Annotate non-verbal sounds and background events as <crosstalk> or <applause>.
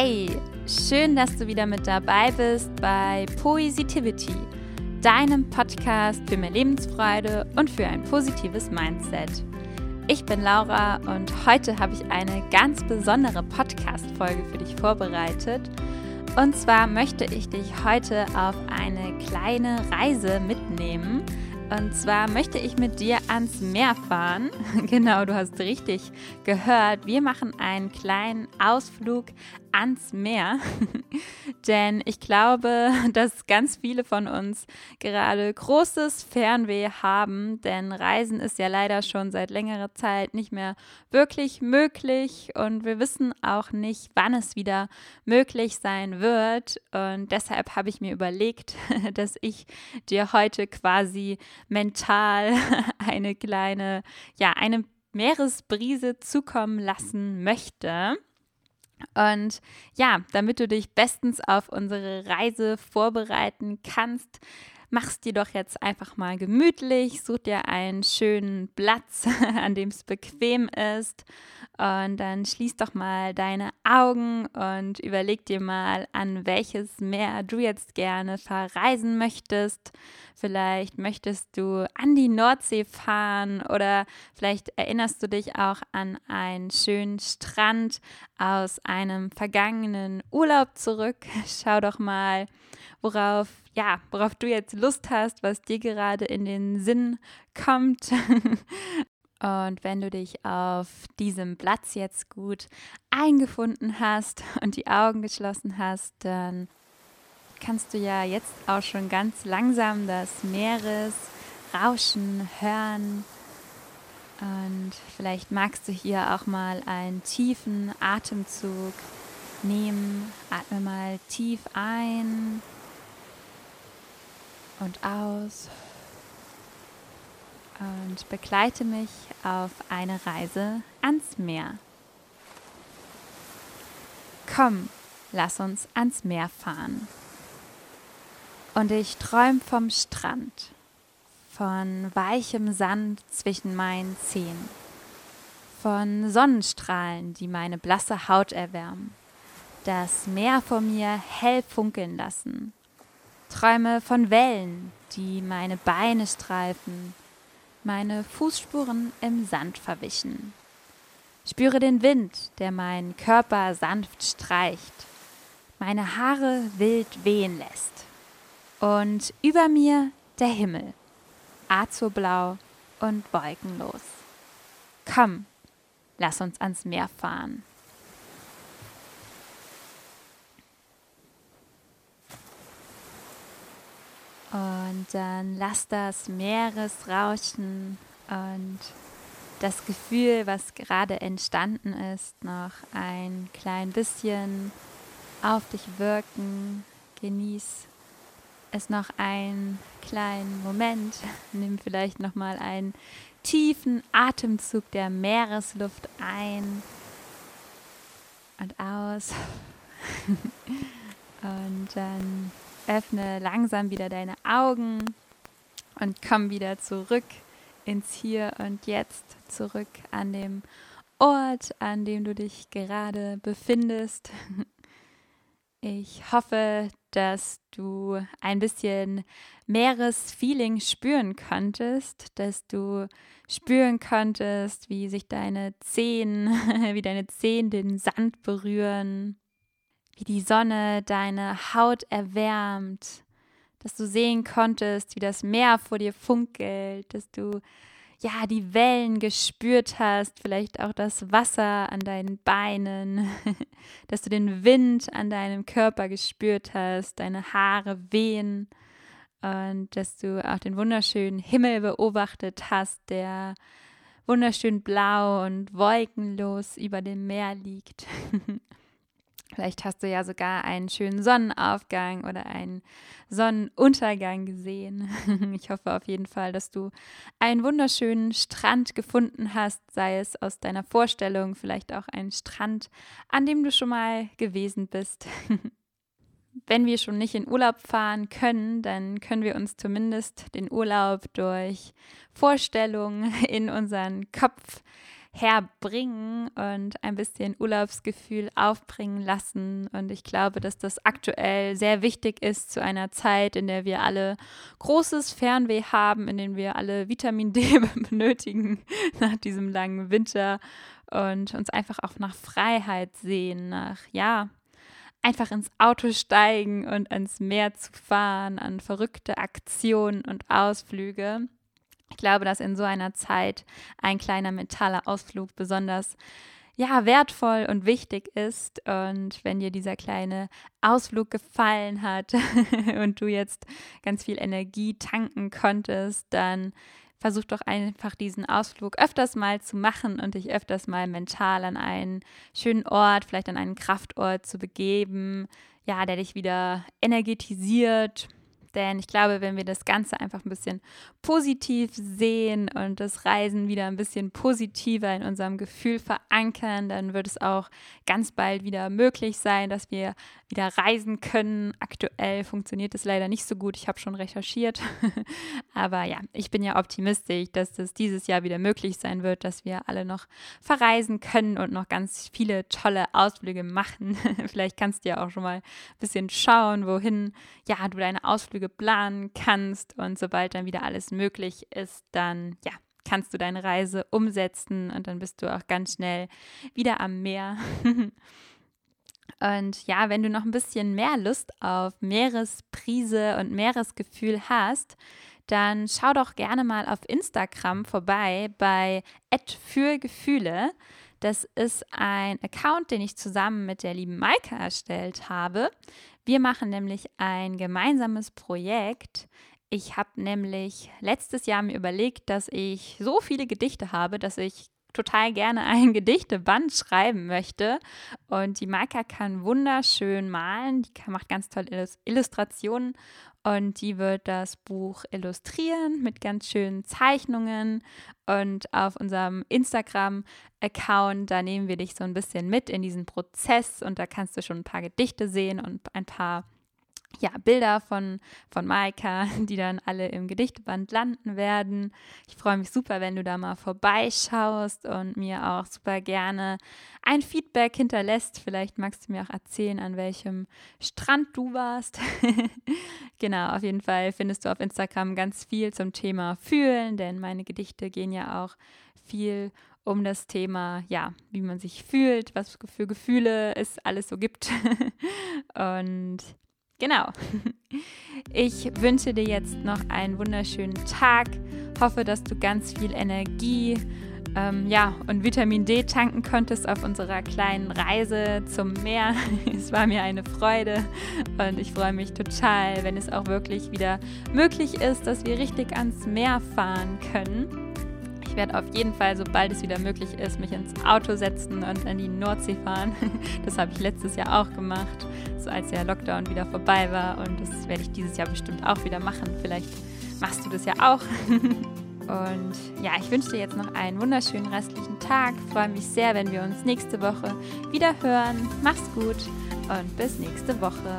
Hey, schön, dass du wieder mit dabei bist bei Positivity, deinem Podcast für mehr Lebensfreude und für ein positives Mindset. Ich bin Laura und heute habe ich eine ganz besondere Podcast-Folge für dich vorbereitet. Und zwar möchte ich dich heute auf eine kleine Reise mitnehmen und zwar möchte ich mit dir ans Meer fahren. <laughs> genau, du hast richtig gehört. Wir machen einen kleinen Ausflug ans Meer. <laughs> Denn ich glaube, <laughs> dass ganz viele von uns gerade großes Fernweh haben. Denn Reisen ist ja leider schon seit längerer Zeit nicht mehr wirklich möglich. Und wir wissen auch nicht, wann es wieder möglich sein wird. Und deshalb habe ich mir überlegt, <laughs> dass ich dir heute quasi mental eine kleine, ja, eine Meeresbrise zukommen lassen möchte. Und ja, damit du dich bestens auf unsere Reise vorbereiten kannst, machst dir doch jetzt einfach mal gemütlich, such dir einen schönen Platz, <laughs> an dem es bequem ist und dann schließ doch mal deine Augen und überleg dir mal, an welches Meer du jetzt gerne verreisen möchtest. Vielleicht möchtest du an die Nordsee fahren oder vielleicht erinnerst du dich auch an einen schönen Strand aus einem vergangenen Urlaub zurück. <laughs> Schau doch mal, worauf ja, worauf du jetzt Lust hast, was dir gerade in den Sinn kommt. <laughs> Und wenn du dich auf diesem Platz jetzt gut eingefunden hast <laughs> und die Augen geschlossen hast, dann kannst du ja jetzt auch schon ganz langsam das Meeresrauschen hören. Und vielleicht magst du hier auch mal einen tiefen Atemzug nehmen. Atme mal tief ein und aus und begleite mich auf eine Reise ans Meer. Komm, lass uns ans Meer fahren. Und ich träume vom Strand, von weichem Sand zwischen meinen Zehen, von Sonnenstrahlen, die meine blasse Haut erwärmen, das Meer vor mir hell funkeln lassen. Träume von Wellen, die meine Beine streifen, meine Fußspuren im Sand verwischen. Spüre den Wind, der meinen Körper sanft streicht, meine Haare wild wehen lässt. Und über mir der Himmel, azurblau und wolkenlos. Komm, lass uns ans Meer fahren. Und dann lass das Meeresrauschen und das Gefühl, was gerade entstanden ist, noch ein klein bisschen auf dich wirken. Genieß es noch einen kleinen Moment. <laughs> Nimm vielleicht noch mal einen tiefen Atemzug der Meeresluft ein und aus. <laughs> und dann Öffne langsam wieder deine Augen und komm wieder zurück ins Hier und Jetzt, zurück an dem Ort, an dem du dich gerade befindest. <laughs> Ich hoffe, dass du ein bisschen Meeresfeeling spüren konntest, dass du spüren konntest, wie sich deine Zehen, <laughs> wie deine Zehen den Sand berühren, wie die Sonne deine Haut erwärmt, dass du sehen konntest, wie das Meer vor dir funkelt, dass du ja die Wellen gespürt hast, vielleicht auch das Wasser an deinen Beinen, <laughs> dass du den Wind an deinem Körper gespürt hast, deine Haare wehen und dass du auch den wunderschönen Himmel beobachtet hast, der wunderschön blau und wolkenlos über dem Meer liegt. <laughs> Vielleicht hast du ja sogar einen schönen Sonnenaufgang oder einen Sonnenuntergang gesehen. <laughs> Ich hoffe auf jeden Fall, dass du einen wunderschönen Strand gefunden hast, sei es aus deiner Vorstellung, vielleicht auch einen Strand, an dem du schon mal gewesen bist. <laughs> Wenn wir schon nicht in Urlaub fahren können, dann können wir uns zumindest den Urlaub durch Vorstellungen in unseren Kopf herbringen und ein bisschen Urlaubsgefühl aufbringen lassen. Und ich glaube, dass das aktuell sehr wichtig ist zu einer Zeit, in der wir alle großes Fernweh haben, in der wir alle Vitamin D <laughs> benötigen nach diesem langen Winter und uns einfach auch nach Freiheit sehen, nach, ja, einfach ins Auto steigen und ans Meer zu fahren, an verrückte Aktionen und Ausflüge. Ich glaube, dass in so einer Zeit ein kleiner mentaler Ausflug besonders ja, wertvoll und wichtig ist. Und wenn dir dieser kleine Ausflug gefallen hat <laughs> und du jetzt ganz viel Energie tanken konntest, dann versuch doch einfach diesen Ausflug öfters mal zu machen und dich öfters mal mental an einen schönen Ort, vielleicht an einen Kraftort zu begeben, ja, der dich wieder energetisiert, denn ich glaube, wenn wir das Ganze einfach ein bisschen positiv sehen und das Reisen wieder ein bisschen positiver in unserem Gefühl verankern, dann wird es auch ganz bald wieder möglich sein, dass wir wieder reisen können. Aktuell funktioniert es leider nicht so gut. Ich habe schon recherchiert. <laughs> Aber ja, ich bin ja optimistisch, dass das dieses Jahr wieder möglich sein wird, dass wir alle noch verreisen können und noch ganz viele tolle Ausflüge machen. <laughs> Vielleicht kannst du ja auch schon mal ein bisschen schauen, wohin ja du deine Ausflüge planen kannst. Und sobald dann wieder alles möglich ist, dann ja, kannst du deine Reise umsetzen und dann bist du auch ganz schnell wieder am Meer. <laughs> Und ja, wenn du noch ein bisschen mehr Lust auf Meeresprise und Meeresgefühl hast, dann schau doch gerne mal auf Instagram vorbei bei für Gefühle. Das ist ein Account, den ich zusammen mit der lieben Maike erstellt habe. Wir machen nämlich ein gemeinsames Projekt. Ich habe nämlich letztes Jahr mir überlegt, dass ich so viele Gedichte habe, dass ich total gerne ein <laughs> Gedichteband schreiben möchte. Und die Maika kann wunderschön malen, die macht ganz tolle Illustrationen und die wird das Buch illustrieren mit ganz schönen Zeichnungen. Und auf unserem Instagram-Account, da nehmen wir dich so ein bisschen mit in diesen Prozess und da kannst du schon ein paar Gedichte sehen und ein paar ja, Bilder von, von Maika, <laughs> die dann alle im Gedichteband landen werden. Ich freue mich super, wenn du da mal vorbeischaust und mir auch super gerne ein Feedback hinterlässt. Vielleicht magst du mir auch erzählen, an welchem Strand du warst. <laughs> genau, auf jeden Fall findest du auf Instagram ganz viel zum Thema Fühlen, denn meine Gedichte gehen ja auch viel um das Thema, ja, wie man sich fühlt, was für Gefühle es alles so gibt. <laughs> und Genau. <laughs> Ich wünsche dir jetzt noch einen wunderschönen Tag. Hoffe, dass du ganz viel Energie ähm, ja, und Vitamin D tanken konntest auf unserer kleinen Reise zum Meer. <laughs> Es war mir eine Freude und ich freue mich total, wenn es auch wirklich wieder möglich ist, dass wir richtig ans Meer fahren können werde auf jeden Fall, sobald es wieder möglich ist, mich ins Auto setzen und an die Nordsee fahren. <laughs> Das habe ich letztes Jahr auch gemacht, so als der Lockdown wieder vorbei war. Und das werde ich dieses Jahr bestimmt auch wieder machen. Vielleicht machst du das ja auch. <laughs> Und ja, ich wünsche dir jetzt noch einen wunderschönen restlichen Tag. Freue mich sehr, wenn wir uns nächste Woche wieder hören. Mach's gut und bis nächste Woche.